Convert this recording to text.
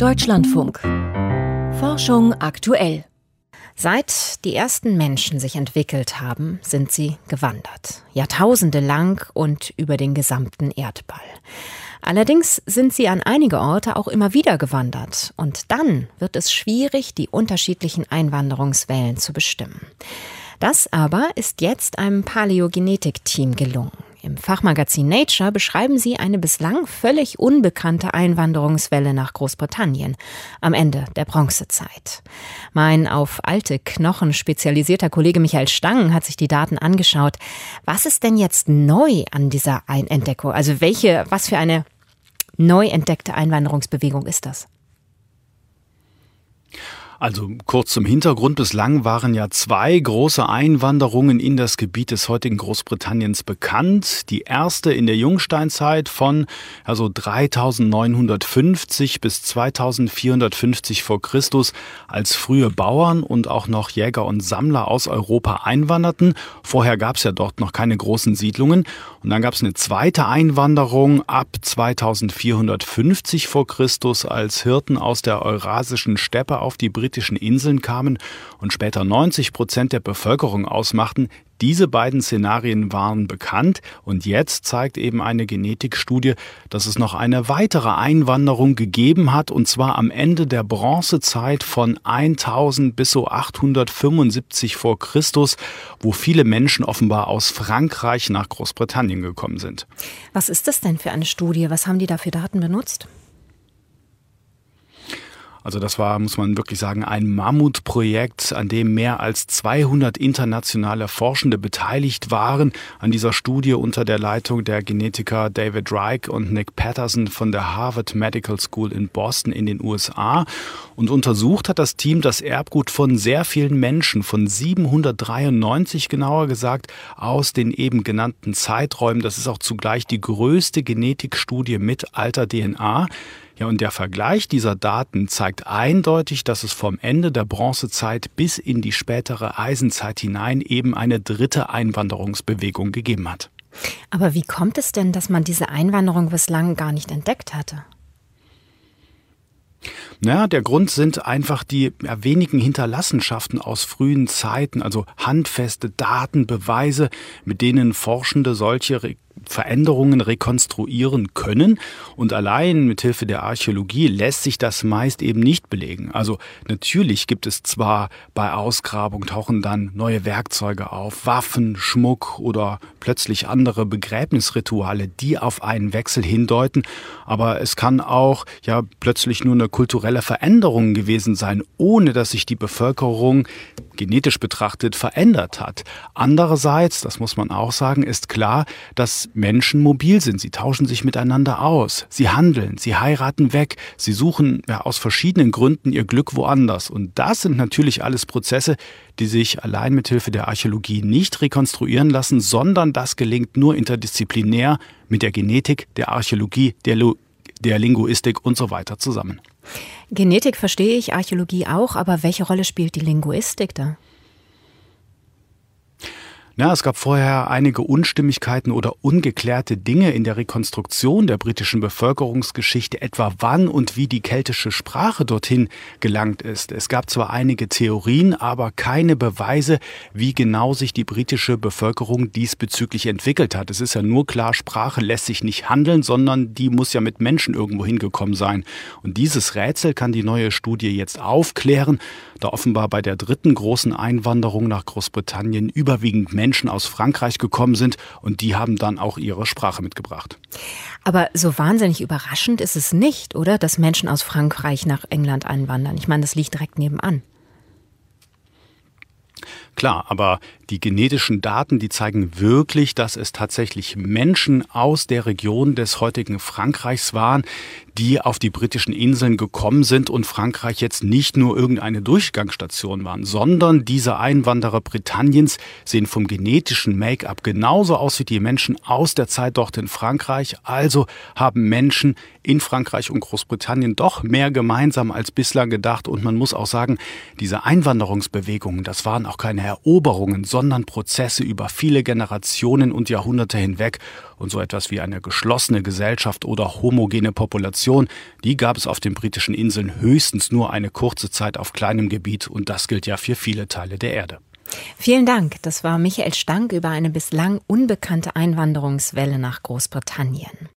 Deutschlandfunk. Forschung aktuell. Seit die ersten Menschen sich entwickelt haben, sind sie gewandert. Jahrtausende lang und über den gesamten Erdball. Allerdings sind sie an einige Orte auch immer wieder gewandert. Und dann wird es schwierig, die unterschiedlichen Einwanderungswellen zu bestimmen. Das aber ist jetzt einem Paläogenetik-Team gelungen. Im Fachmagazin Nature beschreiben sie eine bislang völlig unbekannte Einwanderungswelle nach Großbritannien am Ende der Bronzezeit. Mein auf alte Knochen spezialisierter Kollege Michael Stangen hat sich die Daten angeschaut. Was ist denn jetzt neu an dieser Einentdeckung? Also welche, was für eine neu entdeckte Einwanderungsbewegung ist das? Also kurz zum Hintergrund. Bislang waren ja zwei große Einwanderungen in das Gebiet des heutigen Großbritanniens bekannt. Die erste in der Jungsteinzeit von also 3950 bis 2450 vor Christus, als frühe Bauern und auch noch Jäger und Sammler aus Europa einwanderten. Vorher gab es ja dort noch keine großen Siedlungen. Und dann gab es eine zweite Einwanderung ab 2450 vor Christus, als Hirten aus der Eurasischen Steppe auf die britischen Inseln kamen und später 90 Prozent der Bevölkerung ausmachten, diese beiden Szenarien waren bekannt und jetzt zeigt eben eine Genetikstudie, dass es noch eine weitere Einwanderung gegeben hat und zwar am Ende der Bronzezeit von 1000 bis so 875 vor Christus, wo viele Menschen offenbar aus Frankreich nach Großbritannien gekommen sind. Was ist das denn für eine Studie? Was haben die da für Daten benutzt? Also das war, muss man wirklich sagen, ein Mammutprojekt, an dem mehr als 200 internationale Forschende beteiligt waren. An dieser Studie unter der Leitung der Genetiker David Reich und Nick Patterson von der Harvard Medical School in Boston in den USA. Und untersucht hat das Team das Erbgut von sehr vielen Menschen, von 793 genauer gesagt, aus den eben genannten Zeiträumen. Das ist auch zugleich die größte Genetikstudie mit alter DNA. Ja, und der Vergleich dieser Daten zeigt eindeutig, dass es vom Ende der Bronzezeit bis in die spätere Eisenzeit hinein eben eine dritte Einwanderungsbewegung gegeben hat. Aber wie kommt es denn, dass man diese Einwanderung bislang gar nicht entdeckt hatte? Naja, der Grund sind einfach die wenigen Hinterlassenschaften aus frühen Zeiten, also handfeste Daten, Beweise, mit denen Forschende solche Veränderungen rekonstruieren können. Und allein mit Hilfe der Archäologie lässt sich das meist eben nicht belegen. Also natürlich gibt es zwar bei Ausgrabung tauchen dann neue Werkzeuge auf, Waffen, Schmuck oder plötzlich andere Begräbnisrituale, die auf einen Wechsel hindeuten. Aber es kann auch ja plötzlich nur eine kulturelle Veränderung gewesen sein, ohne dass sich die Bevölkerung genetisch betrachtet verändert hat. Andererseits, das muss man auch sagen, ist klar, dass Menschen mobil sind. Sie tauschen sich miteinander aus. Sie handeln, sie heiraten weg. Sie suchen ja, aus verschiedenen Gründen ihr Glück woanders. Und das sind natürlich alles Prozesse, die sich allein mit Hilfe der Archäologie nicht rekonstruieren lassen, sondern das gelingt nur interdisziplinär mit der Genetik, der Archäologie, der, der Linguistik und so weiter zusammen. Genetik verstehe ich, Archäologie auch, aber welche Rolle spielt die Linguistik da? Ja, es gab vorher einige Unstimmigkeiten oder ungeklärte Dinge in der Rekonstruktion der britischen Bevölkerungsgeschichte, etwa wann und wie die keltische Sprache dorthin gelangt ist. Es gab zwar einige Theorien, aber keine Beweise, wie genau sich die britische Bevölkerung diesbezüglich entwickelt hat. Es ist ja nur klar, Sprache lässt sich nicht handeln, sondern die muss ja mit Menschen irgendwo hingekommen sein. Und dieses Rätsel kann die neue Studie jetzt aufklären, da offenbar bei der dritten großen Einwanderung nach Großbritannien überwiegend Menschen Menschen aus Frankreich gekommen sind und die haben dann auch ihre Sprache mitgebracht. Aber so wahnsinnig überraschend ist es nicht, oder, dass Menschen aus Frankreich nach England einwandern. Ich meine, das liegt direkt nebenan. Klar, aber die genetischen Daten, die zeigen wirklich, dass es tatsächlich Menschen aus der Region des heutigen Frankreichs waren, die auf die britischen Inseln gekommen sind und Frankreich jetzt nicht nur irgendeine Durchgangsstation waren, sondern diese Einwanderer Britanniens sehen vom genetischen Make-up genauso aus wie die Menschen aus der Zeit dort in Frankreich. Also haben Menschen in Frankreich und Großbritannien doch mehr gemeinsam als bislang gedacht. Und man muss auch sagen, diese Einwanderungsbewegungen, das waren auch keine Eroberungen, sondern Prozesse über viele Generationen und Jahrhunderte hinweg. Und so etwas wie eine geschlossene Gesellschaft oder homogene Population, die gab es auf den britischen Inseln höchstens nur eine kurze Zeit auf kleinem Gebiet und das gilt ja für viele Teile der Erde. Vielen Dank. Das war Michael Stank über eine bislang unbekannte Einwanderungswelle nach Großbritannien.